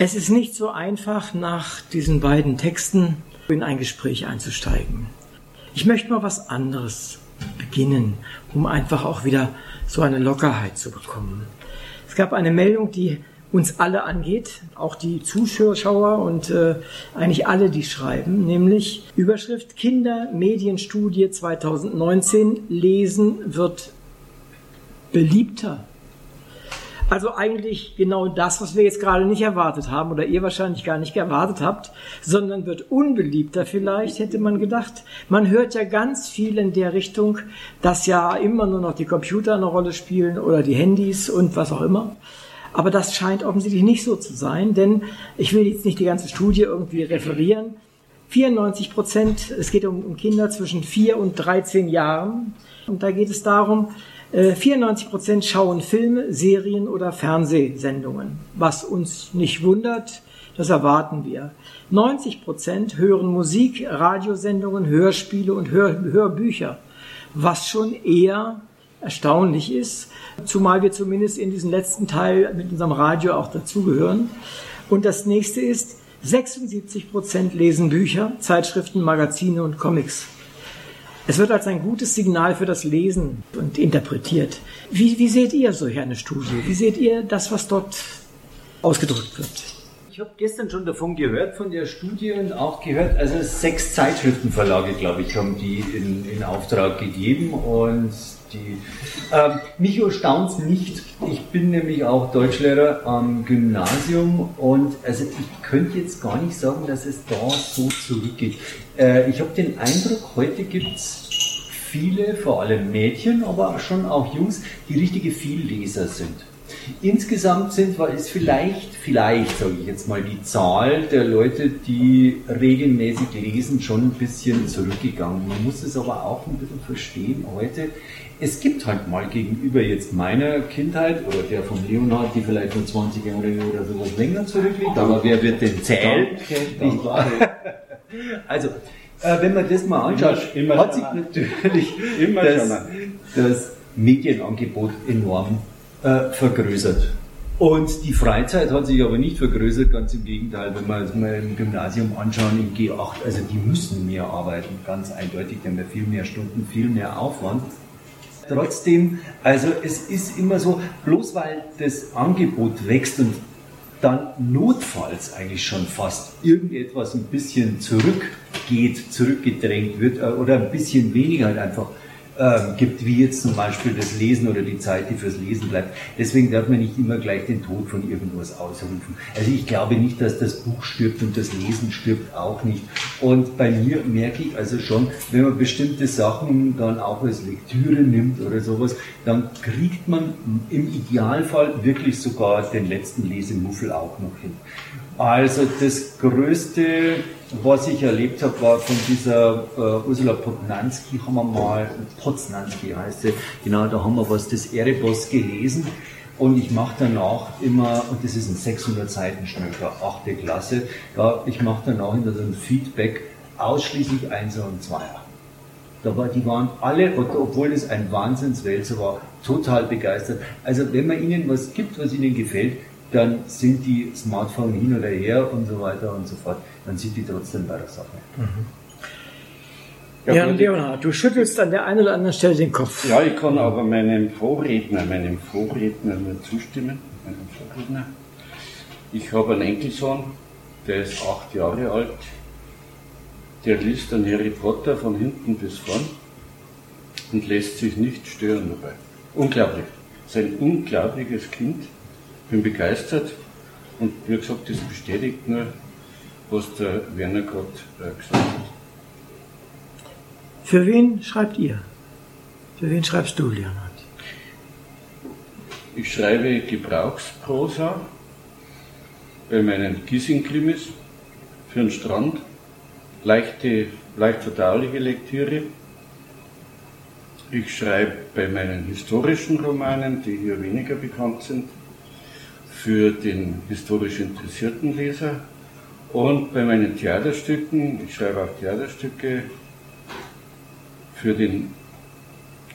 Es ist nicht so einfach, nach diesen beiden Texten in ein Gespräch einzusteigen. Ich möchte mal was anderes beginnen, um einfach auch wieder so eine Lockerheit zu bekommen. Es gab eine Meldung, die uns alle angeht, auch die Zuschauer und äh, eigentlich alle, die schreiben, nämlich Überschrift Kindermedienstudie 2019 Lesen wird beliebter. Also eigentlich genau das, was wir jetzt gerade nicht erwartet haben oder ihr wahrscheinlich gar nicht erwartet habt, sondern wird unbeliebter vielleicht, hätte man gedacht. Man hört ja ganz viel in der Richtung, dass ja immer nur noch die Computer eine Rolle spielen oder die Handys und was auch immer. Aber das scheint offensichtlich nicht so zu sein, denn ich will jetzt nicht die ganze Studie irgendwie referieren. 94 Prozent, es geht um, Kinder zwischen 4 und 13 Jahren. Und da geht es darum, 94 äh, Prozent schauen Filme, Serien oder Fernsehsendungen, was uns nicht wundert, das erwarten wir. 90 Prozent hören Musik, Radiosendungen, Hörspiele und Hör Hörbücher, was schon eher erstaunlich ist, zumal wir zumindest in diesem letzten Teil mit unserem Radio auch dazugehören. Und das nächste ist, 76 Prozent lesen Bücher, Zeitschriften, Magazine und Comics. Es wird als ein gutes Signal für das Lesen und interpretiert. Wie, wie seht ihr solch eine Studie? Wie seht ihr das, was dort ausgedrückt wird? Ich habe gestern schon davon gehört, von der Studie und auch gehört, also sechs Zeitschriftenverlage, glaube ich, haben die in, in Auftrag gegeben und die, ähm, mich erstaunt nicht. Ich bin nämlich auch Deutschlehrer am Gymnasium und also ich könnte jetzt gar nicht sagen, dass es da so zurückgeht. Äh, ich habe den Eindruck, heute gibt es viele, vor allem Mädchen, aber schon auch Jungs, die richtige Vielleser sind. Insgesamt sind, ist vielleicht, vielleicht sage ich jetzt mal, die Zahl der Leute, die regelmäßig lesen, schon ein bisschen zurückgegangen. Man muss es aber auch ein bisschen verstehen heute. Es gibt halt mal gegenüber jetzt meiner Kindheit oder der von Leonhard, die vielleicht nur 20 Jahre oder sowas länger zurückliegt, aber wer wird denn zählen? also, äh, wenn man das mal anschaut, immer, immer hat sich natürlich das, das Medienangebot enorm äh, vergrößert. Und die Freizeit hat sich aber nicht vergrößert, ganz im Gegenteil, wenn wir es mal im Gymnasium anschauen, im G8, also die müssen mehr arbeiten, ganz eindeutig, haben ja viel mehr Stunden, viel mehr Aufwand. Trotzdem, also es ist immer so, bloß weil das Angebot wächst und dann notfalls eigentlich schon fast irgendetwas ein bisschen zurückgeht, zurückgedrängt wird äh, oder ein bisschen weniger halt einfach ähm, gibt, wie jetzt zum Beispiel das Lesen oder die Zeit, die fürs Lesen bleibt. Deswegen darf man nicht immer gleich den Tod von irgendwas ausrufen. Also ich glaube nicht, dass das Buch stirbt und das Lesen stirbt auch nicht. Und bei mir merke ich also schon, wenn man bestimmte Sachen dann auch als Lektüre nimmt oder sowas, dann kriegt man im Idealfall wirklich sogar den letzten Lesemuffel auch noch hin. Also das Größte, was ich erlebt habe, war von dieser äh, Ursula Potnanski, haben wir mal, Poznanski heißt sie, genau, da haben wir was des Erebos gelesen. Und ich mache danach immer, und das ist ein 600 Seiten Schnöcker, achte Klasse, ja, ich mache danach immer so ein Feedback, ausschließlich Einser und Zweier. Da war, die waren alle, obwohl es ein Wahnsinnswälzer war, total begeistert. Also wenn man ihnen was gibt, was ihnen gefällt, dann sind die Smartphone hin oder her und so weiter und so fort, dann sind die trotzdem bei der Sache. Mhm. Ja, ja Leonhard, du schüttelst an der einen oder anderen Stelle den Kopf. Ja, ich kann aber meinem Vorredner, meinem Vorredner nur zustimmen, meinem Vorredner. Ich habe einen Enkelsohn, der ist acht Jahre alt, der liest dann Harry Potter von hinten bis vorn und lässt sich nicht stören dabei. Unglaublich. Sein unglaubliches Kind bin begeistert und wie gesagt, das bestätigt nur, was der Werner gerade äh, gesagt hat. Für wen schreibt ihr? Für wen schreibst du, Leonhard? Ich schreibe Gebrauchsprosa bei meinen Gissing-Krimis für den Strand, leichte, leicht verdauliche Lektüre. Ich schreibe bei meinen historischen Romanen, die hier weniger bekannt sind, für den historisch interessierten Leser und bei meinen Theaterstücken, ich schreibe auch Theaterstücke für den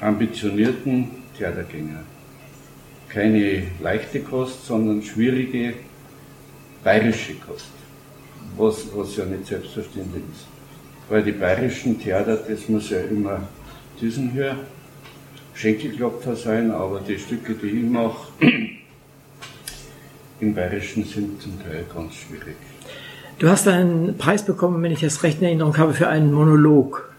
ambitionierten Theatergänger. Keine leichte Kost, sondern schwierige, bayerische Kost, was, was ja nicht selbstverständlich ist. Weil die bayerischen Theater, das muss ja immer diesen hier Schenkelklopfer sein, aber die Stücke, die ich mache, im Bayerischen sind zum Teil ganz schwierig. Du hast einen Preis bekommen, wenn ich das recht in Erinnerung habe, für einen Monolog.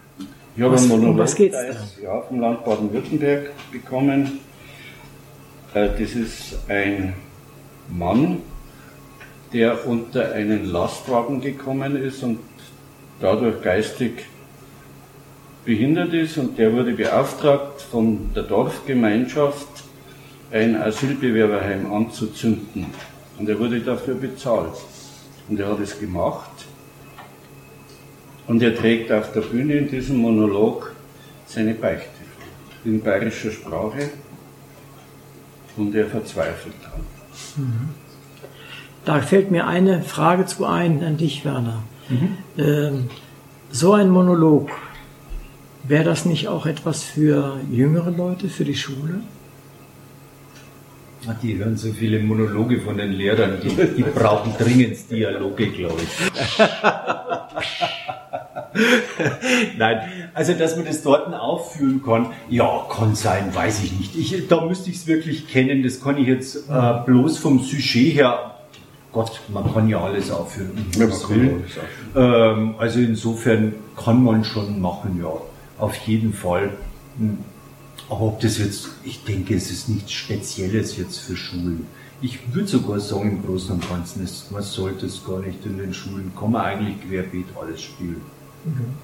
Ich habe einen Monolog um was geht's ja, vom Land Baden-Württemberg bekommen. Äh, das ist ein Mann, der unter einen Lastwagen gekommen ist und dadurch geistig behindert ist und der wurde beauftragt von der Dorfgemeinschaft, ein Asylbewerberheim anzuzünden. Und er wurde dafür bezahlt. Und er hat es gemacht. Und er trägt auf der Bühne in diesem Monolog seine Beichte in bayerischer Sprache. Und er verzweifelt dran. Mhm. Da fällt mir eine Frage zu ein an dich, Werner. Mhm. Ähm, so ein Monolog, wäre das nicht auch etwas für jüngere Leute, für die Schule? Die hören so viele Monologe von den Lehrern, die, die brauchen dringend Dialoge, glaube ich. Nein, also dass man das dort aufführen kann, ja, kann sein, weiß ich nicht. Ich, da müsste ich es wirklich kennen, das kann ich jetzt äh, bloß vom Sujet her Gott, man kann ja alles aufführen. Ja, alles aufführen. Ähm, also insofern kann man schon machen, ja, auf jeden Fall. Aber ob das jetzt, ich denke, es ist nichts Spezielles jetzt für Schulen. Ich würde sogar sagen, im Großen und Ganzen, ist, man sollte es gar nicht in den Schulen, kann man eigentlich querbeet alles spielen. Mhm.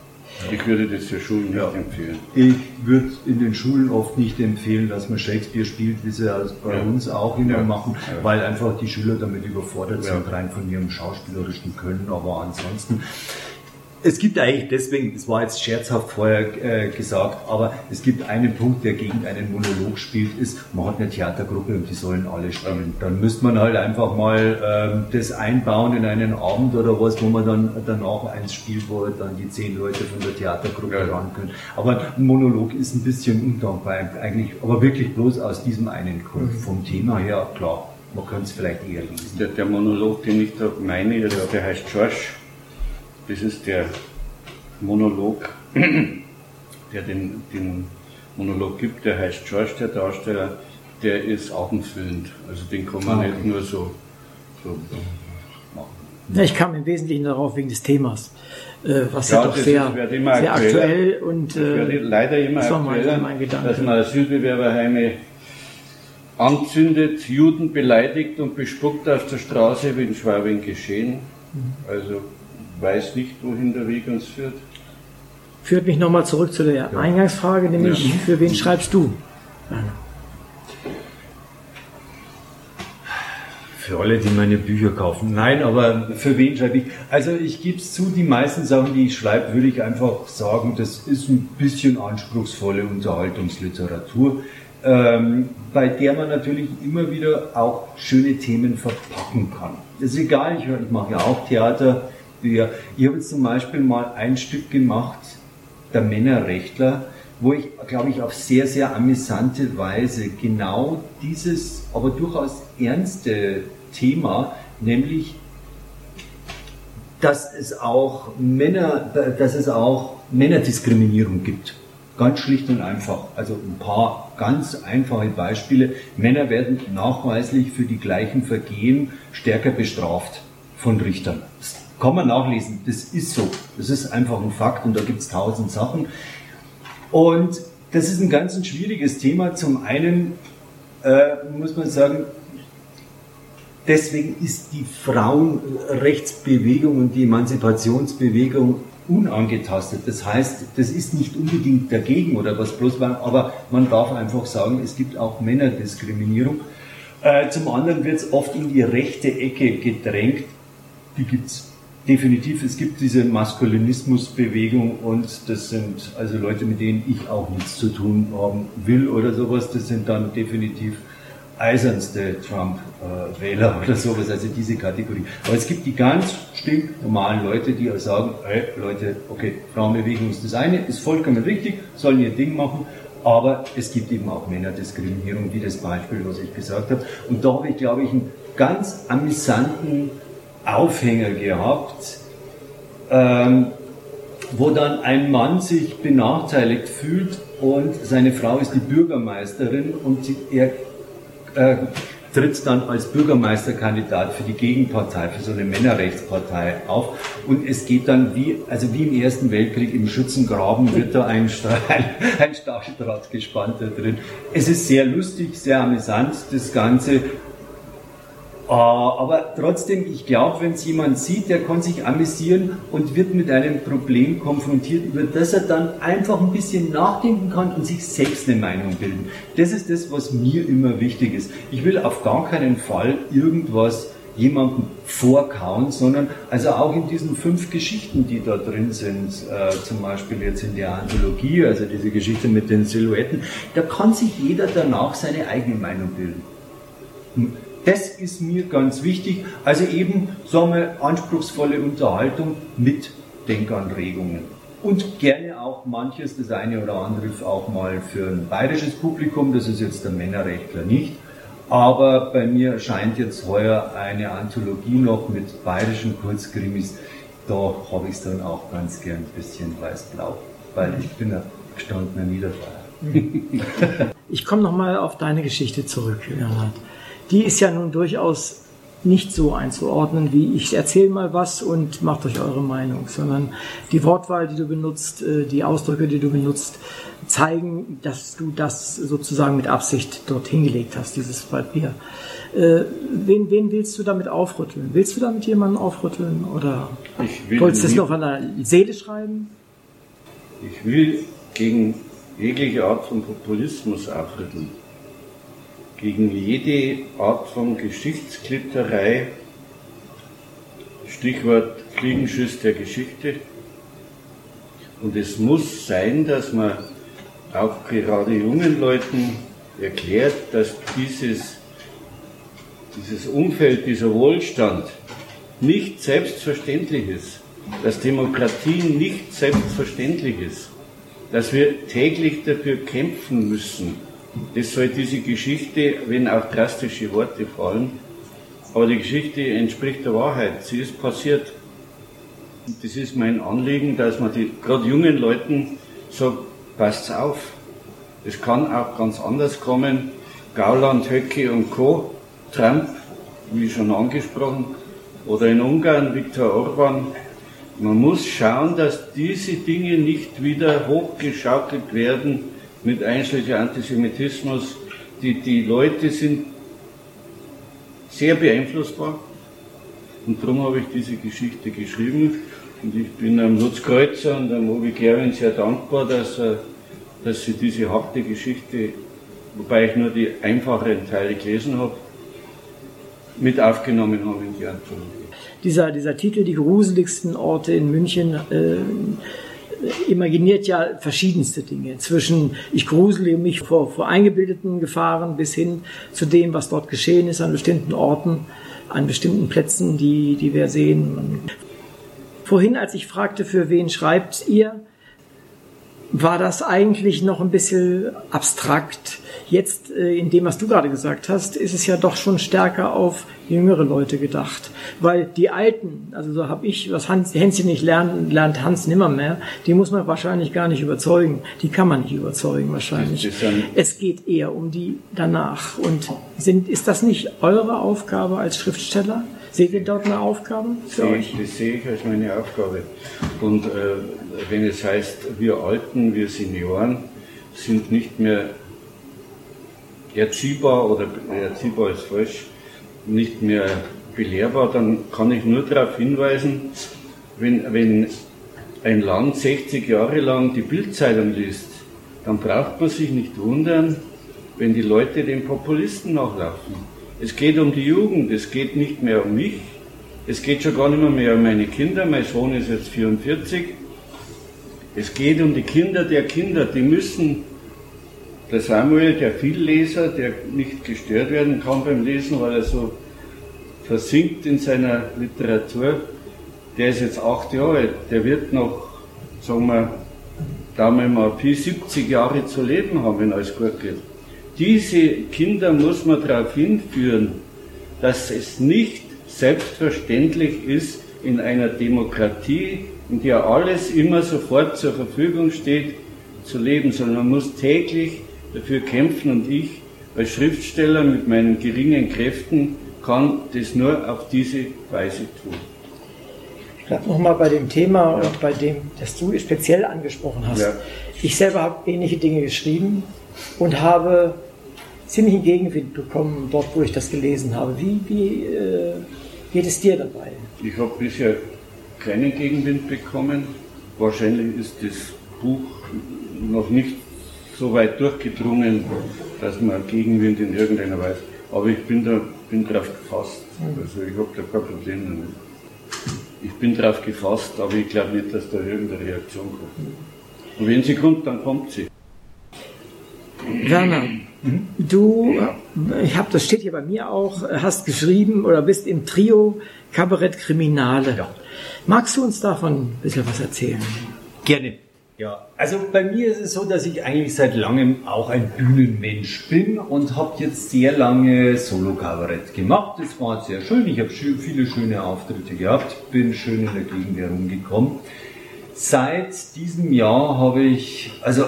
Ich würde das für Schulen nicht ja. empfehlen. Ich würde in den Schulen oft nicht empfehlen, dass man Shakespeare spielt, wie sie bei ja. uns auch immer ja. machen, weil einfach die Schüler damit überfordert sind, rein von ihrem schauspielerischen Können. Aber ansonsten es gibt eigentlich deswegen, das war jetzt scherzhaft vorher äh, gesagt, aber es gibt einen Punkt, der gegen einen Monolog spielt, ist, man hat eine Theatergruppe und die sollen alle spielen. Dann müsste man halt einfach mal ähm, das einbauen in einen Abend oder was, wo man dann danach eins spielt, wo dann die zehn Leute von der Theatergruppe ja. ran können. Aber ein Monolog ist ein bisschen undankbar eigentlich, aber wirklich bloß aus diesem einen Grund. Mhm. Vom Thema her, klar, man könnte es vielleicht eher lesen. Der, der Monolog, den ich da meine, der heißt George das ist der Monolog, der den, den Monolog gibt, der heißt George, der Darsteller, der ist augenfüllend. Also den kann man ah, okay. nicht nur so, so machen. Ich kam im Wesentlichen darauf wegen des Themas, äh, was ja, ja doch sehr, sehr aktuell und äh, leider immer das aktueller, mein, mein dass man Asylbewerberheime anzündet, Juden beleidigt und bespuckt auf der Straße, wie in Schwabing geschehen. Mhm. Also weiß nicht, wohin der Weg uns führt. Führt mich nochmal zurück zu der ja. Eingangsfrage, nämlich ja. für wen schreibst du? Für alle, die meine Bücher kaufen. Nein, aber für wen schreibe ich? Also ich gebe es zu, die meisten Sachen, die ich schreibe, würde ich einfach sagen, das ist ein bisschen anspruchsvolle Unterhaltungsliteratur, ähm, bei der man natürlich immer wieder auch schöne Themen verpacken kann. Das ist egal, ich, ich mache ja auch Theater, Bücher. Ich habe jetzt zum Beispiel mal ein Stück gemacht, der Männerrechtler, wo ich, glaube ich, auf sehr, sehr amüsante Weise genau dieses, aber durchaus ernste Thema, nämlich, dass es auch Männer, dass es auch Männerdiskriminierung gibt. Ganz schlicht und einfach. Also ein paar ganz einfache Beispiele. Männer werden nachweislich für die gleichen Vergehen stärker bestraft von Richtern. Das kann man nachlesen. Das ist so. Das ist einfach ein Fakt und da gibt es tausend Sachen. Und das ist ein ganz ein schwieriges Thema. Zum einen äh, muss man sagen, deswegen ist die Frauenrechtsbewegung und die Emanzipationsbewegung unangetastet. Das heißt, das ist nicht unbedingt dagegen oder was bloß, aber man darf einfach sagen, es gibt auch Männerdiskriminierung. Äh, zum anderen wird es oft in die rechte Ecke gedrängt. Die gibt es definitiv, es gibt diese Maskulinismusbewegung und das sind also Leute, mit denen ich auch nichts zu tun haben will oder sowas. Das sind dann definitiv eisernste Trump-Wähler oder sowas, also diese Kategorie. Aber es gibt die ganz stinknormalen Leute, die sagen, hey Leute, okay, Frauenbewegung ist das eine, ist vollkommen richtig, sollen ihr Ding machen, aber es gibt eben auch Männerdiskriminierung, wie das Beispiel, was ich gesagt habe. Und da habe ich, glaube ich, einen ganz amüsanten Aufhänger gehabt, ähm, wo dann ein Mann sich benachteiligt fühlt und seine Frau ist die Bürgermeisterin und sie, er äh, tritt dann als Bürgermeisterkandidat für die Gegenpartei, für so eine Männerrechtspartei auf. Und es geht dann wie, also wie im Ersten Weltkrieg im Schützengraben wird da ein, ein Stacheldraht gespannt da drin. Es ist sehr lustig, sehr amüsant, das Ganze. Ah, aber trotzdem, ich glaube, wenn es jemand sieht, der kann sich amüsieren und wird mit einem Problem konfrontiert, über das er dann einfach ein bisschen nachdenken kann und sich selbst eine Meinung bilden. Das ist das, was mir immer wichtig ist. Ich will auf gar keinen Fall irgendwas jemandem vorkauen, sondern also auch in diesen fünf Geschichten, die da drin sind, äh, zum Beispiel jetzt in der Anthologie, also diese Geschichte mit den Silhouetten, da kann sich jeder danach seine eigene Meinung bilden. Das ist mir ganz wichtig. Also eben, sagen wir, anspruchsvolle Unterhaltung mit Denkanregungen. Und gerne auch manches, das eine oder andere auch mal für ein bayerisches Publikum, das ist jetzt der Männerrechtler nicht. Aber bei mir scheint jetzt heuer eine Anthologie noch mit bayerischen Kurzkrimis. Da habe ich es dann auch ganz gern ein bisschen weiß-blau, weil ich bin ein gestandener Niederbayer. Ich komme nochmal auf deine Geschichte zurück, Leonhard die ist ja nun durchaus nicht so einzuordnen, wie ich erzähle mal was und macht euch eure Meinung, sondern die Wortwahl, die du benutzt, äh, die Ausdrücke, die du benutzt, zeigen, dass du das sozusagen mit Absicht dort hingelegt hast, dieses Papier. Äh, wen, wen willst du damit aufrütteln? Willst du damit jemanden aufrütteln oder wolltest du es noch an der Seele schreiben? Ich will gegen jegliche Art von Populismus aufrütteln gegen jede Art von Geschichtsklitterei, Stichwort Fliegenschiss der Geschichte. Und es muss sein, dass man auch gerade jungen Leuten erklärt, dass dieses, dieses Umfeld, dieser Wohlstand nicht selbstverständlich ist, dass Demokratie nicht selbstverständlich ist, dass wir täglich dafür kämpfen müssen, das soll diese Geschichte, wenn auch drastische Worte fallen, aber die Geschichte entspricht der Wahrheit. Sie ist passiert. Und das ist mein Anliegen, dass man die, gerade jungen Leuten sagt, passt auf. Es kann auch ganz anders kommen. Gauland, Höcke und Co., Trump, wie schon angesprochen, oder in Ungarn Viktor Orban. Man muss schauen, dass diese Dinge nicht wieder hochgeschaukelt werden mit einschlägiger Antisemitismus. Die, die Leute sind sehr beeinflussbar und darum habe ich diese Geschichte geschrieben und ich bin am Lutz Kreuzer und am Obi Gerwin sehr dankbar, dass, dass sie diese harte Geschichte, wobei ich nur die einfacheren Teile gelesen habe, mit aufgenommen haben in die Anthologie. Dieser, dieser Titel, die gruseligsten Orte in München, äh, imaginiert ja verschiedenste Dinge. Zwischen ich grusele mich vor, vor eingebildeten Gefahren bis hin zu dem, was dort geschehen ist an bestimmten Orten, an bestimmten Plätzen, die, die wir sehen. Vorhin, als ich fragte, für wen schreibt ihr, war das eigentlich noch ein bisschen abstrakt. Jetzt, äh, in dem, was du gerade gesagt hast, ist es ja doch schon stärker auf jüngere Leute gedacht. Weil die Alten, also so habe ich, was Hans, Hänschen nicht lernt, lernt Hans nimmer mehr, die muss man wahrscheinlich gar nicht überzeugen. Die kann man nicht überzeugen wahrscheinlich. Es geht eher um die danach. Und sind, ist das nicht eure Aufgabe als Schriftsteller? Seht ihr dort eine Aufgabe für sehe, euch? Das sehe ich als meine Aufgabe. Und äh, wenn es heißt, wir Alten, wir Senioren sind nicht mehr erziehbar oder erziehbar ist falsch, nicht mehr belehrbar, dann kann ich nur darauf hinweisen, wenn, wenn ein Land 60 Jahre lang die Bildzeitung liest, dann braucht man sich nicht wundern, wenn die Leute den Populisten nachlaufen. Es geht um die Jugend, es geht nicht mehr um mich, es geht schon gar nicht mehr, mehr um meine Kinder, mein Sohn ist jetzt 44. Es geht um die Kinder der Kinder, die müssen, der Samuel, der Vielleser, der nicht gestört werden kann beim Lesen, weil er so versinkt in seiner Literatur, der ist jetzt acht Jahre alt, der wird noch, sagen wir, da wir mal Pi 70 Jahre zu leben haben, wenn alles gut geht. Diese Kinder muss man darauf hinführen, dass es nicht selbstverständlich ist in einer Demokratie, in der alles immer sofort zur Verfügung steht, zu leben, sondern man muss täglich dafür kämpfen und ich als Schriftsteller mit meinen geringen Kräften kann das nur auf diese Weise tun. Bleib nochmal bei dem Thema ja. und bei dem, das du speziell angesprochen hast. Ja. Ich selber habe ähnliche Dinge geschrieben und habe ziemlichen Gegenwind bekommen, dort wo ich das gelesen habe. Wie, wie äh, geht es dir dabei? Ich habe bisher keinen Gegenwind bekommen. Wahrscheinlich ist das Buch noch nicht so weit durchgedrungen, dass man Gegenwind in irgendeiner Weise. Aber ich bin da bin drauf gefasst. Also ich habe da kein Problem damit. Ich bin drauf gefasst, aber ich glaube nicht, dass da irgendeine Reaktion kommt. Und wenn sie kommt, dann kommt sie. Werner, du, ich habe, das steht hier bei mir auch, hast geschrieben oder bist im Trio Kabarett Kriminale. Ja. Magst du uns davon ein bisschen was erzählen? Gerne. Ja, also bei mir ist es so, dass ich eigentlich seit langem auch ein Bühnenmensch bin und habe jetzt sehr lange Solo-Kabarett gemacht. Das war sehr schön. Ich habe viele schöne Auftritte gehabt, bin schön in der Gegend herumgekommen. Seit diesem Jahr habe ich, also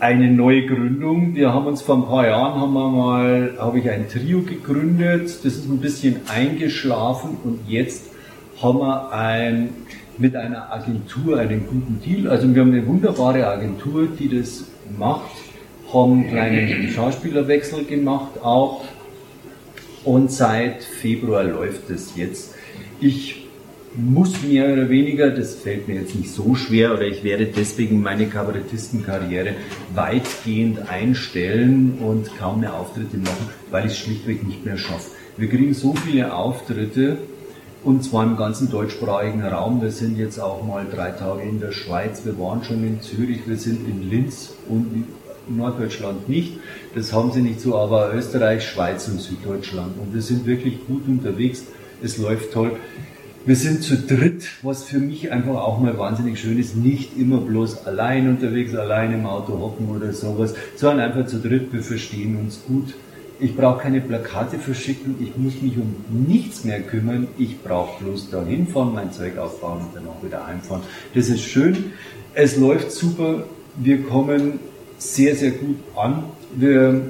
eine neue Gründung. Wir haben uns vor ein paar Jahren haben wir mal, habe ich ein Trio gegründet. Das ist ein bisschen eingeschlafen und jetzt haben wir ein mit einer Agentur einen guten Deal. Also wir haben eine wunderbare Agentur, die das macht, haben einen kleinen Schauspielerwechsel gemacht auch und seit Februar läuft es jetzt. Ich muss mehr oder weniger, das fällt mir jetzt nicht so schwer, oder ich werde deswegen meine Kabarettistenkarriere weitgehend einstellen und kaum mehr Auftritte machen, weil ich es schlichtweg nicht mehr schaffe. Wir kriegen so viele Auftritte, und zwar im ganzen deutschsprachigen Raum. Wir sind jetzt auch mal drei Tage in der Schweiz, wir waren schon in Zürich, wir sind in Linz und in Norddeutschland nicht. Das haben sie nicht so, aber Österreich, Schweiz und Süddeutschland. Und wir sind wirklich gut unterwegs. Es läuft toll. Wir sind zu dritt, was für mich einfach auch mal wahnsinnig schön ist. Nicht immer bloß allein unterwegs, allein im Auto hocken oder sowas, sondern einfach zu dritt. Wir verstehen uns gut ich brauche keine Plakate verschicken, ich muss mich um nichts mehr kümmern, ich brauche bloß da hinfahren, mein Zeug aufbauen und dann auch wieder einfahren. Das ist schön, es läuft super, wir kommen sehr, sehr gut an. Wir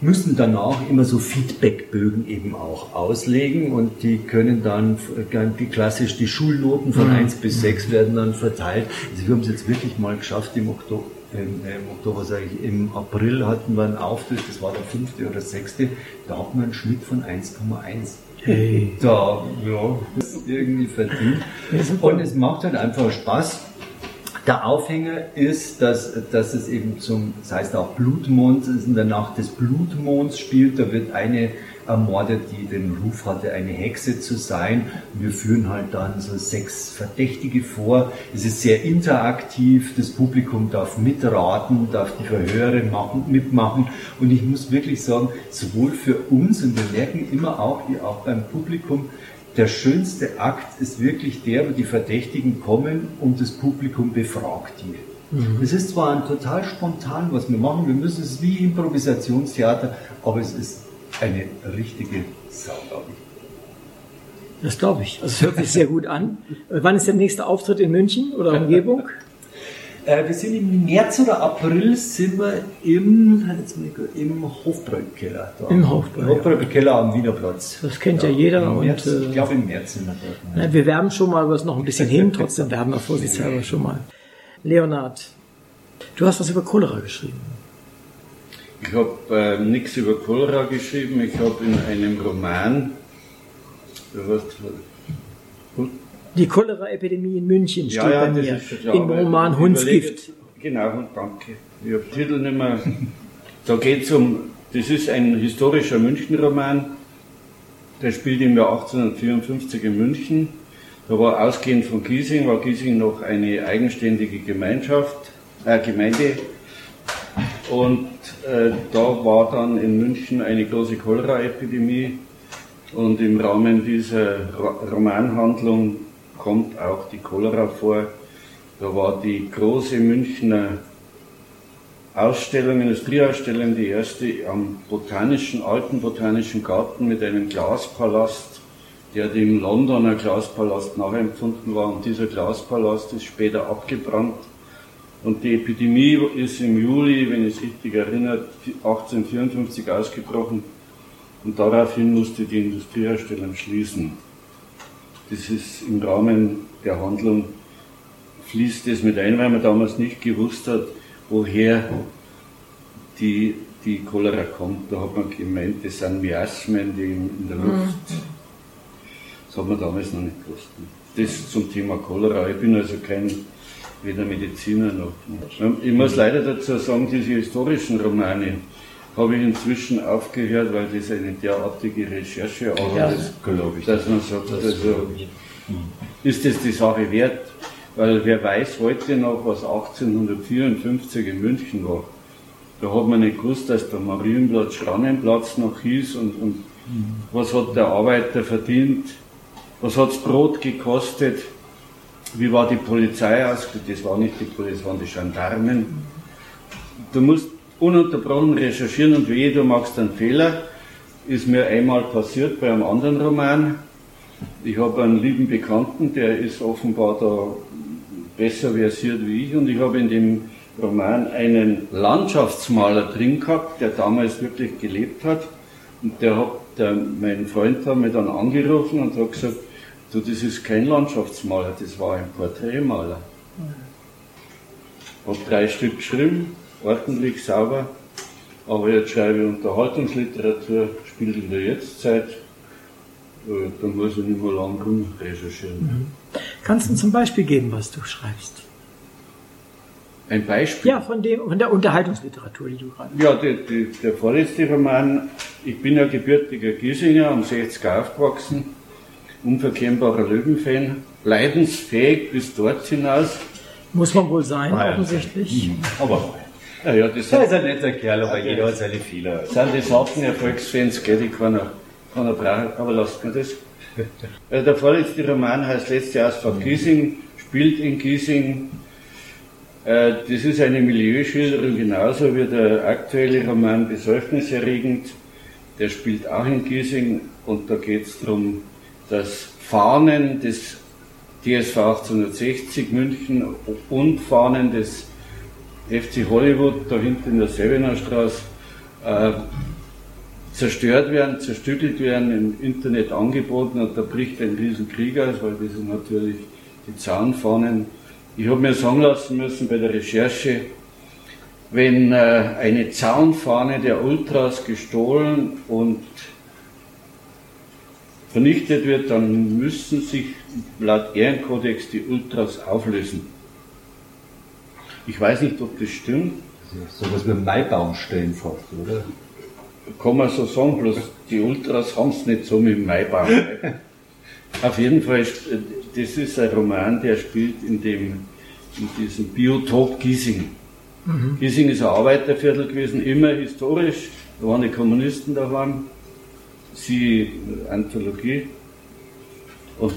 müssen danach immer so Feedbackbögen eben auch auslegen und die können dann, die klassisch die Schulnoten von mhm. 1 bis 6 werden dann verteilt. Also wir haben es jetzt wirklich mal geschafft im Oktober, im, im Oktober, sage ich, im April hatten wir einen Auftritt, das war der fünfte oder sechste, da hatten wir einen Schnitt von 1,1. Hey. Da, ja, das ist irgendwie verdient. Und es macht halt einfach Spaß. Der Aufhänger ist, dass, dass es eben zum, das heißt auch Blutmond, es in der Nacht des Blutmonds spielt, da wird eine ermordet, die den Ruf hatte, eine Hexe zu sein. Wir führen halt dann so sechs Verdächtige vor. Es ist sehr interaktiv, das Publikum darf mitraten, darf die Verhöre machen, mitmachen. Und ich muss wirklich sagen, sowohl für uns, und wir merken immer auch, wie auch beim Publikum, der schönste Akt ist wirklich der, wo die Verdächtigen kommen und das Publikum befragt die. Mhm. Es ist zwar ein total spontan, was wir machen, wir müssen es wie Improvisationstheater, aber es ist eine richtige Sau, glaube ich. Das glaube ich. Also es hört sich sehr gut an. Äh, wann ist der nächste Auftritt in München oder Umgebung? Äh, wir sind im März oder April sind wir im, im Hofbräukeller. Im Hofbräu, Hofbräukeller ja. am Wienerplatz. Das kennt ja, ja jeder. März, und, äh, ich glaube im März sind wir dort. Ne? wir werben schon mal, was noch ein bisschen hin, trotzdem werben wir vorsichtshalber schon mal. Leonhard, du hast was über Cholera geschrieben. Ich habe äh, nichts über Cholera geschrieben, ich habe in einem Roman, was, die Cholera-Epidemie in München steht ja, ja, bei mir ist, ja, im Roman Hundsgift. Genau, danke. Ich habe Titel nicht mehr. Da geht es um, das ist ein historischer München-Roman, der spielt im Jahr 1854 in München. Da war ausgehend von Giesing, war Giesing noch eine eigenständige Gemeinschaft, äh, Gemeinde und äh, da war dann in München eine große Cholera-Epidemie und im Rahmen dieser Romanhandlung kommt auch die Cholera vor. Da war die große Münchner Ausstellung, Industrieausstellung, die erste am botanischen, alten botanischen Garten mit einem Glaspalast der dem Londoner Glauspalast nachempfunden war. Und dieser Glauspalast ist später abgebrannt. Und die Epidemie ist im Juli, wenn ich es richtig erinnere, 1854 ausgebrochen. Und daraufhin musste die Industrieherstellung schließen. Das ist im Rahmen der Handlung fließt das mit ein, weil man damals nicht gewusst hat, woher die, die Cholera kommt. Da hat man gemeint, das sind Miasmen, die in der Luft. Mhm. Das hat man damals noch nicht gewusst. Das zum Thema Cholera. Ich bin also kein weder Mediziner noch. Ich muss leider dazu sagen, diese historischen Romane habe ich inzwischen aufgehört, weil das eine derartige Recherche ja, ist, dass man sagt, also, ist das die Sache wert? Weil wer weiß heute noch, was 1854 in München war. Da hat man nicht gewusst, dass der Marienplatz Schrannenplatz noch hieß und, und was hat der Arbeiter verdient, was hat das Brot gekostet, wie war die Polizei aus, das war nicht die Polizei, das waren die Gendarmen. Du musst ununterbrochen recherchieren und wie du machst einen Fehler, ist mir einmal passiert bei einem anderen Roman. Ich habe einen lieben Bekannten, der ist offenbar da besser versiert wie ich und ich habe in dem Roman einen Landschaftsmaler drin gehabt, der damals wirklich gelebt hat und der hat, der, mein Freund hat mich dann angerufen und hat gesagt, du, das ist kein Landschaftsmaler, das war ein Porträtmaler. Ich habe drei Stück geschrieben, ordentlich, sauber, aber jetzt schreibe ich Unterhaltungsliteratur, spielt in der Jetztzeit, äh, da muss ich nicht mehr lang rum recherchieren. Mhm. Kannst du zum Beispiel geben, was du schreibst? Ein Beispiel? Ja, von, dem, von der Unterhaltungsliteratur, die du gerade Ja, die, die, der vorletzte Roman, ich bin ja gebürtiger Giesinger, am 60er aufgewachsen, unverkennbarer Löwenfan, leidensfähig bis dort hinaus. Muss man wohl sein, ah, offensichtlich. Mhm. Aber ja, ja, das ist ein netter Kerl, aber jeder hat seine Fehler. Das sind die Sachen Erfolgsfans, gell, die keiner, keiner braucht, aber lasst mir das. Äh, der vorletzte Roman heißt Letzte Ausfahrt Giesing, spielt in Giesing. Äh, das ist eine Milieuschilderung genauso wie der aktuelle Roman Besäufniserregend. Der spielt auch in Giesing und da geht es darum, dass Fahnen des DSV 1860 München und Fahnen des FC Hollywood da hinten in der Sevener Straße äh, zerstört werden, zerstückelt werden, im Internet angeboten und da bricht ein Riesenkrieg aus, weil das sind natürlich die Zaunfahnen. Ich habe mir sagen lassen müssen bei der Recherche, wenn äh, eine Zaunfahne der Ultras gestohlen und vernichtet wird, dann müssen sich laut Ehrenkodex die Ultras auflösen. Ich weiß nicht, ob das stimmt. So was wie ein Maibaum stellen fast, oder? Kann man so sagen, bloß die Ultras haben es nicht so mit dem Maibaum. Auf jeden Fall, das ist ein Roman, der spielt in, dem, in diesem Biotop Giesing. Mhm. Giesing ist ein Arbeiterviertel gewesen, immer historisch. Da waren die Kommunisten daheim. Sie Anthologie. Und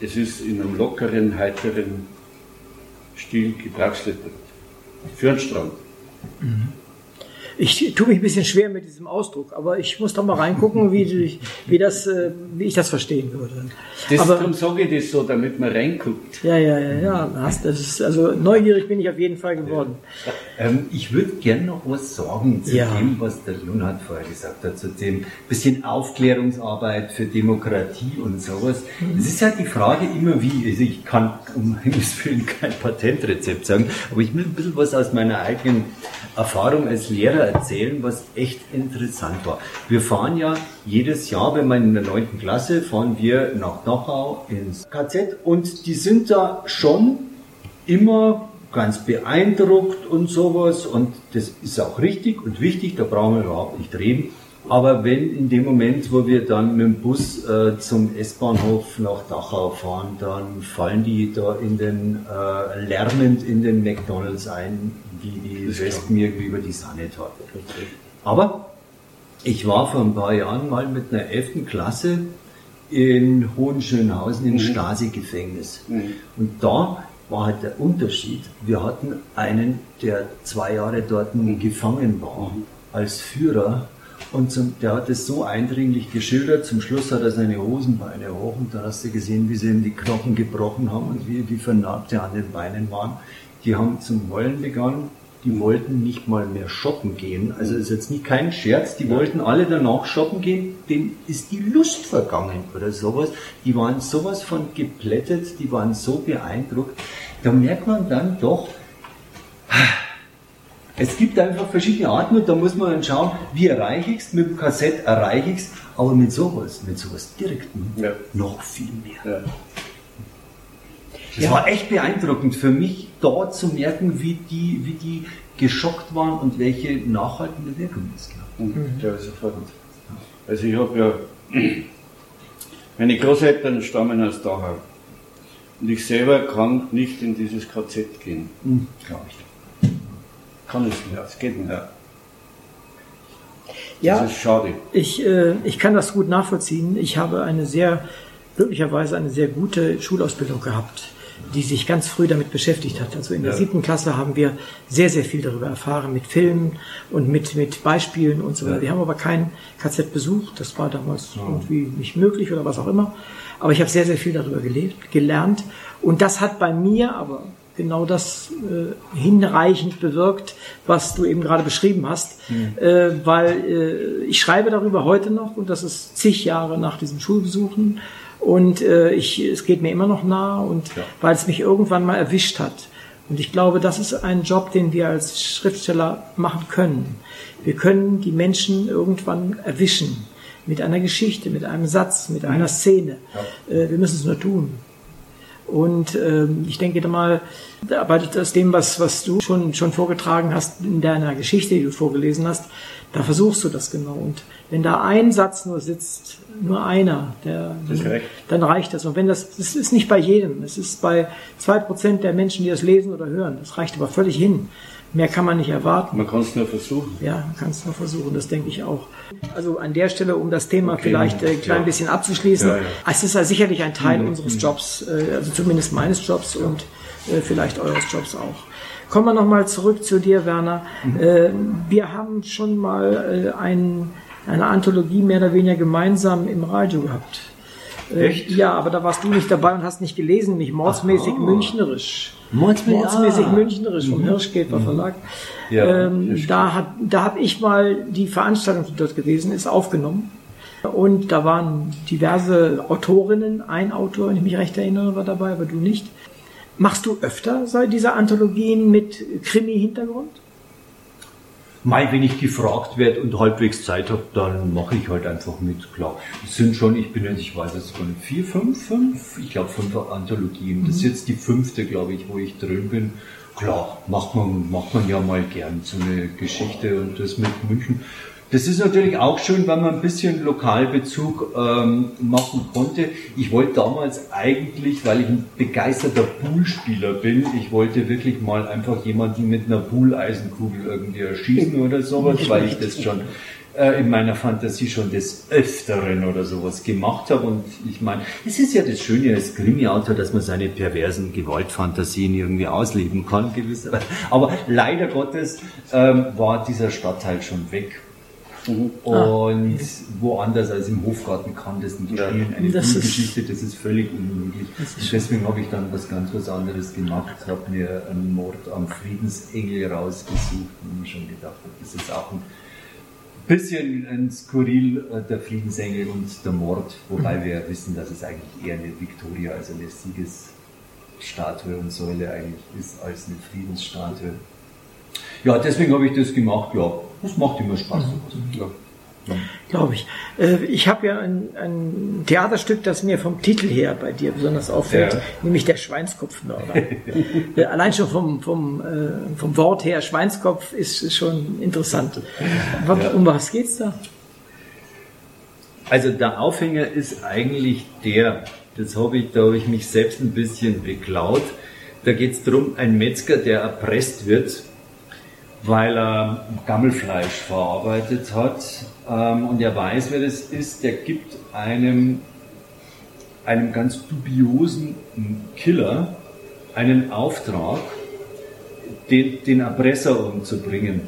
es ist in einem lockeren, heiteren Stil Gebrauchsliteratur. Für einen Strand. Mhm. Ich tue mich ein bisschen schwer mit diesem Ausdruck, aber ich muss doch mal reingucken, wie, wie, das, äh, wie ich das verstehen würde. Das, aber, darum sage ich das so, damit man reinguckt. Ja, ja, ja, ja. Das ist, also neugierig bin ich auf jeden Fall geworden. Ähm, ich würde gerne noch was sagen zu ja. dem, was der Leonhard vorher gesagt hat, zu dem bisschen Aufklärungsarbeit für Demokratie und sowas. Mhm. Es ist ja die Frage immer wie, also ich kann um Himmels Willen kein Patentrezept sagen, aber ich will ein bisschen was aus meiner eigenen Erfahrung als Lehrer erzählen, was echt interessant war. Wir fahren ja jedes Jahr, wenn man in der 9. Klasse, fahren wir nach Dachau ins KZ und die sind da schon immer ganz beeindruckt und sowas und das ist auch richtig und wichtig, da brauchen wir überhaupt nicht reden. Aber wenn in dem Moment, wo wir dann mit dem Bus äh, zum S-Bahnhof nach Dachau fahren, dann fallen die da in den, äh, lärmend in den McDonalds ein, die die Wespen irgendwie über die Sanne hat. Aber ich war vor ein paar Jahren mal mit einer 11. Klasse in Hohenschönhausen im mhm. Stasi-Gefängnis. Mhm. Und da war halt der Unterschied. Wir hatten einen, der zwei Jahre dort mhm. gefangen war, mhm. als Führer Und zum, der hat es so eindringlich geschildert. Zum Schluss hat er seine Hosenbeine hoch und da hast du gesehen, wie sie ihm die Knochen gebrochen haben und wie, wie vernarbt er an den Beinen waren. Die haben zum Heulen begonnen. Die wollten nicht mal mehr shoppen gehen. Also ist jetzt nicht kein Scherz. Die wollten alle danach shoppen gehen. Denen ist die Lust vergangen oder sowas. Die waren sowas von geplättet. Die waren so beeindruckt. Da merkt man dann doch, es gibt einfach verschiedene Arten und da muss man dann schauen, wie erreiche ich es, mit dem Kassett erreiche ich es, aber mit sowas, mit sowas Direktem ja. noch viel mehr. Ja. Das ja. war echt beeindruckend für mich, dort zu merken, wie die, wie die geschockt waren und welche nachhaltende Wirkung das gehabt mhm. Ja, sofort. Also ich habe ja, meine Großeltern stammen aus Dachau. Und ich selber kann nicht in dieses KZ gehen. Mhm. Glaube ich kann es nicht, es geht nicht. Ja. Ja, das ist schade. Ich, äh, ich kann das gut nachvollziehen. Ich habe eine sehr, glücklicherweise eine sehr gute Schulausbildung gehabt, die sich ganz früh damit beschäftigt hat. Also in der ja. siebten Klasse haben wir sehr, sehr viel darüber erfahren, mit Filmen und mit, mit Beispielen und so weiter. Ja. Wir haben aber kein KZ besucht, das war damals ja. irgendwie nicht möglich oder was auch immer. Aber ich habe sehr, sehr viel darüber gelebt, gelernt. Und das hat bei mir aber genau das äh, hinreichend bewirkt, was du eben gerade beschrieben hast, mhm. äh, weil äh, ich schreibe darüber heute noch und das ist zig Jahre nach diesen Schulbesuchen und äh, ich, es geht mir immer noch nah und ja. weil es mich irgendwann mal erwischt hat. Und ich glaube, das ist ein Job, den wir als Schriftsteller machen können. Wir können die Menschen irgendwann erwischen mit einer Geschichte, mit einem Satz, mit einer Szene. Ja. Äh, wir müssen es nur tun. Und ähm, ich denke mal, aber aus dem, was, was du schon, schon vorgetragen hast in deiner Geschichte, die du vorgelesen hast, da versuchst du das genau. Und wenn da ein Satz nur sitzt, nur einer, der, dann, dann reicht das. Und wenn das, das ist nicht bei jedem, es ist bei zwei Prozent der Menschen, die das lesen oder hören. Das reicht aber völlig hin. Mehr kann man nicht erwarten. Man kann es nur versuchen. Ja, man kann es nur versuchen, das denke ich auch. Also an der Stelle, um das Thema okay, vielleicht äh, ein klein ja. bisschen abzuschließen, ja, ja. es ist ja sicherlich ein Teil mhm. unseres Jobs, äh, also zumindest meines Jobs und äh, vielleicht eures Jobs auch. Kommen wir nochmal zurück zu dir, Werner. Mhm. Äh, wir haben schon mal äh, ein, eine Anthologie mehr oder weniger gemeinsam im Radio gehabt. Äh, Echt? Ja, aber da warst du nicht dabei und hast nicht gelesen, nämlich mordsmäßig Aha. münchnerisch. Mordsmäßig, münchnerisch vom. Hirschkäfer mhm. Verlag. Ja, ähm, da hat, da habe ich mal die Veranstaltung, die dort gewesen ist, aufgenommen. Und da waren diverse Autorinnen, ein Autor, wenn ich mich recht erinnere, war dabei, aber du nicht. Machst du öfter diese Anthologien mit Krimi-Hintergrund? Mai, wenn ich gefragt werde und halbwegs Zeit habe, dann mache ich halt einfach mit, klar. Es sind schon, ich bin jetzt, ich weiß jetzt von vier, fünf, fünf, ich glaube fünf Anthologien. Das ist mhm. jetzt die fünfte, glaube ich, wo ich drin bin. Klar, macht man, macht man ja mal gern so eine Geschichte und das mit München. Das ist natürlich auch schön, wenn man ein bisschen Lokalbezug ähm, machen konnte. Ich wollte damals eigentlich, weil ich ein begeisterter Poolspieler bin, ich wollte wirklich mal einfach jemanden mit einer Pooleisenkugel irgendwie erschießen oder sowas, weil ich das schon äh, in meiner Fantasie schon des Öfteren oder sowas gemacht habe. Und ich meine, es ist ja das Schöne als Krimi-Autor, dass man seine perversen Gewaltfantasien irgendwie ausleben kann, gewisserweise. Aber leider Gottes ähm, war dieser Stadtteil schon weg. Mhm. Und ah. woanders als im Hofgarten kann das nicht ja. spielen. Eine das Geschichte, das ist völlig unmöglich. Und deswegen habe ich dann was ganz was anderes gemacht, habe mir einen Mord am Friedensengel rausgesucht und mir schon gedacht, das ist auch ein bisschen ein Skurril, äh, der Friedensengel und der Mord, wobei mhm. wir wissen, dass es eigentlich eher eine Victoria, also eine Siegesstatue und Säule eigentlich ist, als eine Friedensstatue. Ja, deswegen habe ich das gemacht, ja. Das macht immer Spaß. Mhm. Ja. Ja. Glaube ich. Äh, ich habe ja ein, ein, Theaterstück, das mir vom Titel her bei dir besonders auffällt, ja. nämlich der Schweinskopfmörder. Äh, allein schon vom, vom, äh, vom Wort her, Schweinskopf ist schon interessant. Um was geht's da? Also der Aufhänger ist eigentlich der, das habe ich, da habe ich mich selbst ein bisschen beklaut. Da geht es darum, ein Metzger, der erpresst wird weil er Gammelfleisch verarbeitet hat ähm, und er weiß, wer das ist. Der gibt einem, einem ganz dubiosen Killer einen Auftrag, den, den Erpresser umzubringen.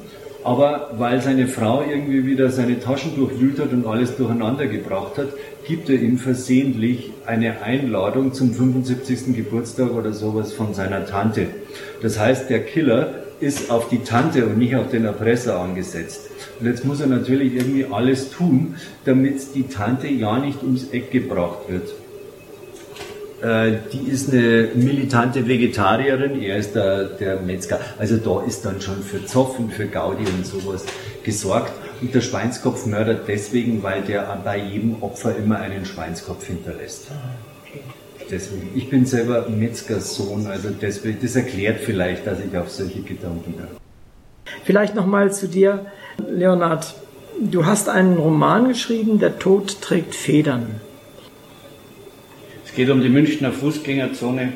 aber weil seine Frau irgendwie wieder seine Taschen durchwühlt hat und alles durcheinander gebracht hat, gibt er ihm versehentlich eine Einladung zum 75. Geburtstag oder sowas von seiner Tante. Das heißt, der Killer ist auf die Tante und nicht auf den Erpresser angesetzt. Und jetzt muss er natürlich irgendwie alles tun, damit die Tante ja nicht ums Eck gebracht wird. Äh, die ist eine militante Vegetarierin, er ist der, der Metzger. Also da ist dann schon für Zoff und für Gaudi und sowas gesorgt. Und der Schweinskopf mördert deswegen, weil der bei jedem Opfer immer einen Schweinskopf hinterlässt. Deswegen. Ich bin selber Metzgersohn, also deswegen, das erklärt vielleicht, dass ich auf solche Gedanken komme. Vielleicht nochmal zu dir, Leonard. Du hast einen Roman geschrieben, Der Tod trägt Federn geht um die Münchner Fußgängerzone,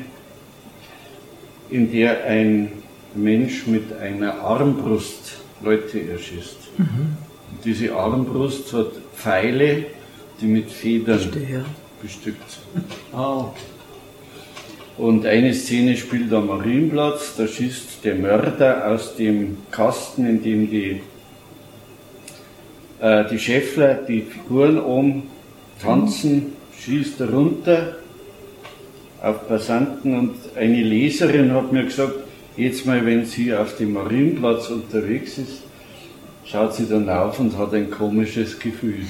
in der ein Mensch mit einer Armbrust Leute erschießt. Mhm. diese Armbrust hat Pfeile, die mit Federn Stehe. Bestückt. Oh. Und eine Szene spielt am Marienplatz, da schießt der Mörder aus dem Kasten, in dem die, äh, die Schäffler, die Figuren oben tanzen, schießt er runter auf Passanten und eine Leserin hat mir gesagt, jetzt mal, wenn sie auf dem Marienplatz unterwegs ist, schaut sie dann auf und hat ein komisches Gefühl.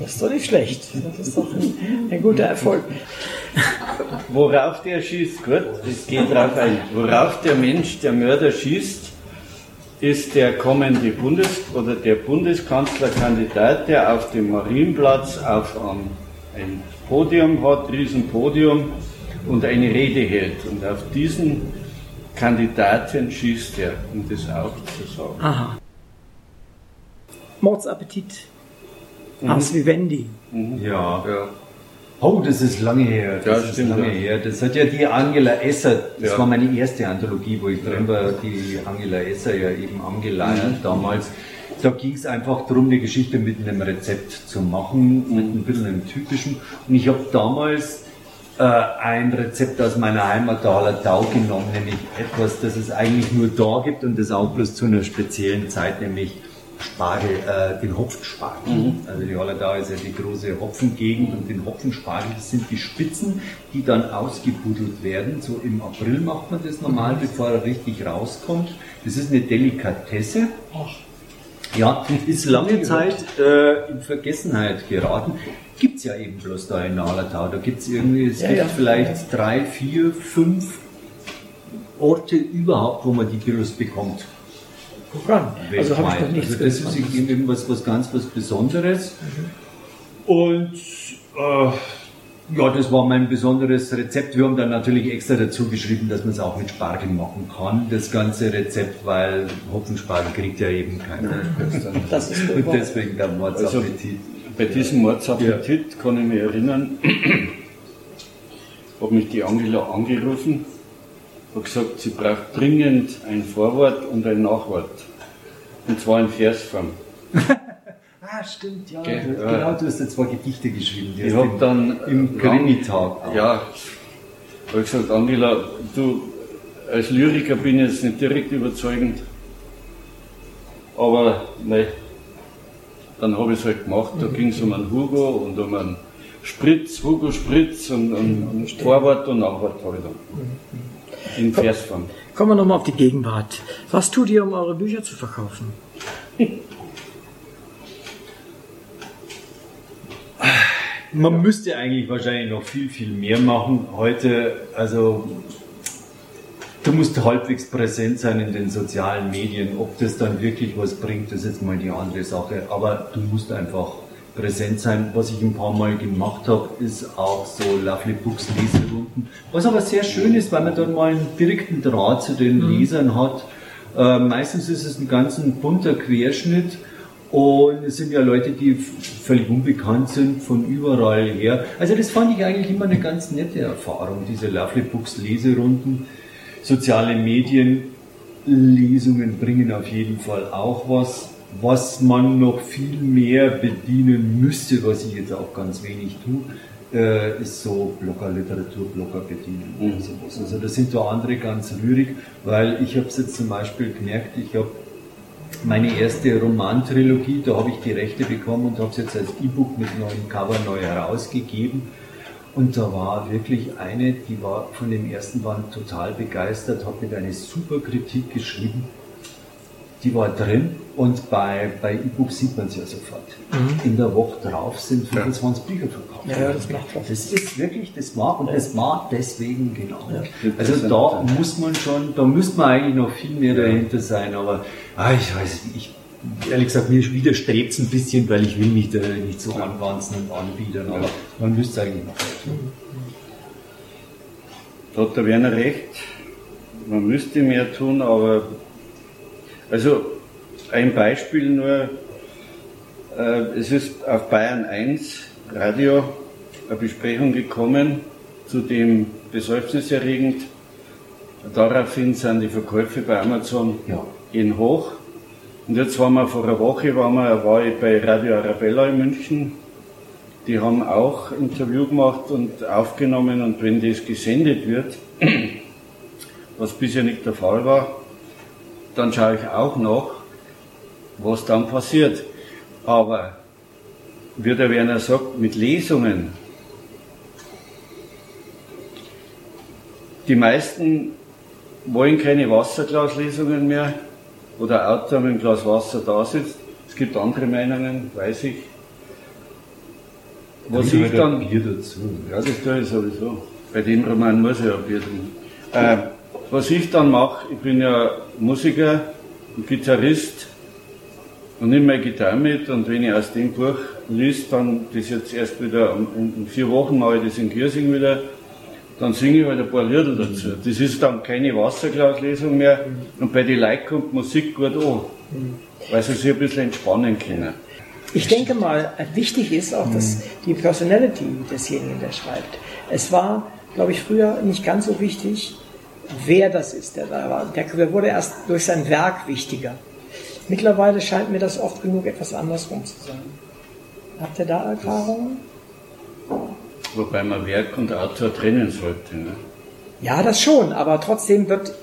Das ist doch nicht schlecht. Das ist doch ein, ein guter Erfolg. Worauf der schießt, gut, das geht drauf ein. Worauf der Mensch, der Mörder schießt, ist der kommende Bundes- oder der Bundeskanzlerkandidat, der auf dem Marienplatz auf ein Podium hat, Riesenpodium, und eine Rede hält. Und auf diesen Kandidaten schießt er, um das auch zu sagen. Aha. Mordsappetit. Mhm. Ars Vivendi. Mhm. Ja. ja. Oh, das ist lange her. Das ja, ist lange ja. her. Das hat ja die Angela Esser, das ja. war meine erste Anthologie, wo ich drin war, die Angela Esser ja eben angeleiert mhm. damals. Da ging es einfach darum, eine Geschichte mit einem Rezept zu machen, mit ein bisschen einem typischen. Und ich habe damals äh, ein Rezept aus meiner Heimat, der Hallertau, genommen, nämlich etwas, das es eigentlich nur da gibt und das auch bloß zu einer speziellen Zeit, nämlich Spargel, äh, den Hopfenspargel. Mhm. Also die Hallertau ist ja die große Hopfengegend und den Hopfenspargel, das sind die Spitzen, die dann ausgebuddelt werden. So im April macht man das normal, bevor er richtig rauskommt. Das ist eine Delikatesse. Ach. Ja, ist lange Zeit äh, in Vergessenheit geraten gibt es ja eben bloß da in Nalatau. Da gibt es irgendwie, es ja, gibt ja. vielleicht drei, vier, fünf Orte überhaupt, wo man die bloß bekommt. Guck an. Also habe ich noch nichts also Das ist eben was, was ganz was Besonderes. Mhm. Und äh, ja, das war mein besonderes Rezept. Wir haben dann natürlich extra dazu geschrieben, dass man es auch mit Spargel machen kann, das ganze Rezept, weil Hopfenspargel kriegt ja eben keiner. Das ist Und deswegen der Mordsappetit. Also, bei diesem Mordsappetit ja. kann ich mich erinnern, hat mich die Angela angerufen, hat gesagt, sie braucht dringend ein Vorwort und ein Nachwort. Und zwar in Versform. ah, stimmt, ja. Ge genau, du hast ja zwei Gedichte geschrieben. ich habe dann im Krimi-Tag. Ja, habe ich gesagt, Angela, du als Lyriker bin ich jetzt nicht direkt überzeugend, aber nein, dann habe ich es halt gemacht. Da ging es um einen Hugo und um einen Spritz, Hugo Spritz und, und, und Vorwort und Nachwort habe ich dann. In Versform. Kommen wir nochmal auf die Gegenwart. Was tut ihr, um eure Bücher zu verkaufen? Man müsste eigentlich wahrscheinlich noch viel, viel mehr machen. Heute, also Du musst halbwegs präsent sein in den sozialen Medien. Ob das dann wirklich was bringt, ist jetzt mal die andere Sache. Aber du musst einfach präsent sein. Was ich ein paar Mal gemacht habe, ist auch so Lovely Books Leserunden. Was aber sehr schön ist, weil man dann mal einen direkten Draht zu den mhm. Lesern hat. Äh, meistens ist es ein ganz bunter Querschnitt. Und es sind ja Leute, die völlig unbekannt sind von überall her. Also das fand ich eigentlich immer eine ganz nette Erfahrung, diese Lovely Books Leserunden soziale Medien, Lesungen bringen auf jeden Fall auch was. Was man noch viel mehr bedienen müsste, was ich jetzt auch ganz wenig tue, äh, ist so Blogger, Literaturblogger bedienen mhm. Also da sind da andere ganz rührig, weil ich habe es jetzt zum Beispiel gemerkt, ich habe meine erste Romantrilogie, da habe ich die Rechte bekommen und habe es jetzt als E-Book mit neuem Cover neu herausgegeben. Und da war wirklich eine, die war von dem ersten Band total begeistert, hat mir eine super Kritik geschrieben. Die war drin und bei, bei E-Book sieht man es ja sofort. Mhm. In der Woche drauf sind 25 ja. Bücher verkauft. Ja, ja, das macht was. Das ist wirklich, das war und das war deswegen genau. Ja. Also da muss man schon, da müsste man eigentlich noch viel mehr dahinter sein, aber ah, ich weiß nicht, ich ehrlich gesagt, mir widerstrebt es ein bisschen, weil ich will mich da nicht so anwanzen und anbieten, aber man müsste es eigentlich noch. Da hat der Werner recht, man müsste mehr tun, aber also ein Beispiel nur, äh, es ist auf Bayern 1 Radio eine Besprechung gekommen, zu dem besäufniserregend. Daraufhin sind die Verkäufe bei Amazon ja. gehen hoch. Und jetzt waren wir vor einer Woche waren wir, war ich bei Radio Arabella in München. Die haben auch ein Interview gemacht und aufgenommen und wenn das gesendet wird, was bisher nicht der Fall war, dann schaue ich auch nach, was dann passiert. Aber wie der Werner sagt, mit Lesungen, die meisten wollen keine Wasserglaslesungen mehr, oder Auto mit einem Glas Wasser da sitzt. Es gibt andere Meinungen, weiß ich. Was ich dann. Bier dazu. Ja, das tue ich sowieso. Bei dem Roman muss ich ja Bier trinken. Äh, was ich dann mache, ich bin ja Musiker, Gitarrist und nehme meine Gitarre mit und wenn ich aus dem Buch liest, dann das jetzt erst wieder, in vier Wochen mache ich das in Kirsing wieder, dann singe ich halt ein paar Lieder dazu. Das ist dann keine Wasserglaslesung mehr und bei den Leuten kommt Musik gut an, weil sie sich ein bisschen entspannen können. Ich denke mal, wichtig ist auch dass die Personality desjenigen, der schreibt. Es war, glaube ich, früher nicht ganz so wichtig, wer das ist, der da war. Der wurde erst durch sein Werk wichtiger. Mittlerweile scheint mir das oft genug etwas andersrum zu sein. Habt ihr da Erfahrungen? Wobei man Werk und Autor trennen sollte. Ne? Ja, das schon, aber trotzdem wird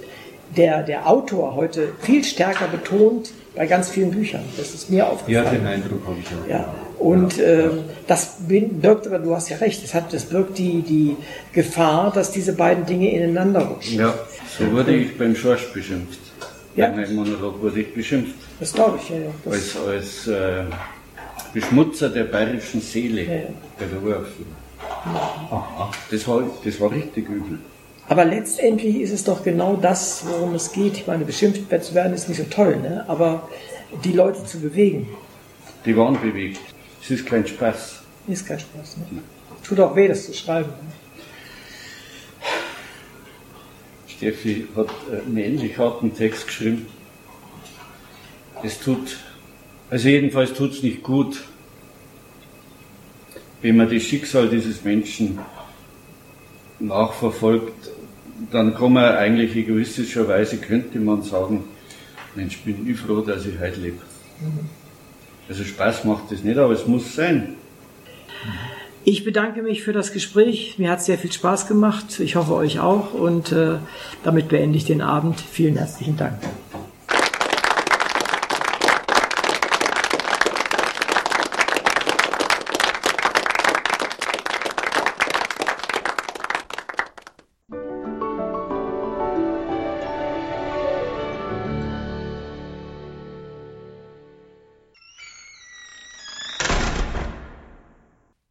der, der Autor heute viel stärker betont bei ganz vielen Büchern. Das ist mir aufgefallen. Ja, den Eindruck habe ich auch. Ja. Und. Äh, das birgt, aber du hast ja recht, das, hat, das birgt die, die Gefahr, dass diese beiden Dinge ineinander rutschen. Ja, so wurde ich beim Schorsch beschimpft. Ja. Bei meinem Monolog wurde ich beschimpft. Das glaube ich, ja. ja. als als äh, Beschmutzer der bayerischen Seele ja, ja. beworfen. Aha. Das war, das war richtig übel. Aber letztendlich ist es doch genau das, worum es geht. Ich meine, beschimpft zu werden ist nicht so toll, ne? aber die Leute zu bewegen. Die waren bewegt. Es ist kein Spaß. Ist kein Spaß. Ne? Tut auch weh, das zu schreiben. Ne? Steffi hat einen ähnlich harten Text geschrieben. Es tut, also jedenfalls tut es nicht gut, wenn man das Schicksal dieses Menschen nachverfolgt, dann kann man eigentlich egoistischerweise, könnte man sagen, Mensch, bin ich froh, dass ich heute lebe. Mhm. Also Spaß macht das nicht, aber es muss sein. Ich bedanke mich für das Gespräch. Mir hat sehr viel Spaß gemacht. Ich hoffe euch auch. Und äh, damit beende ich den Abend. Vielen herzlichen Dank.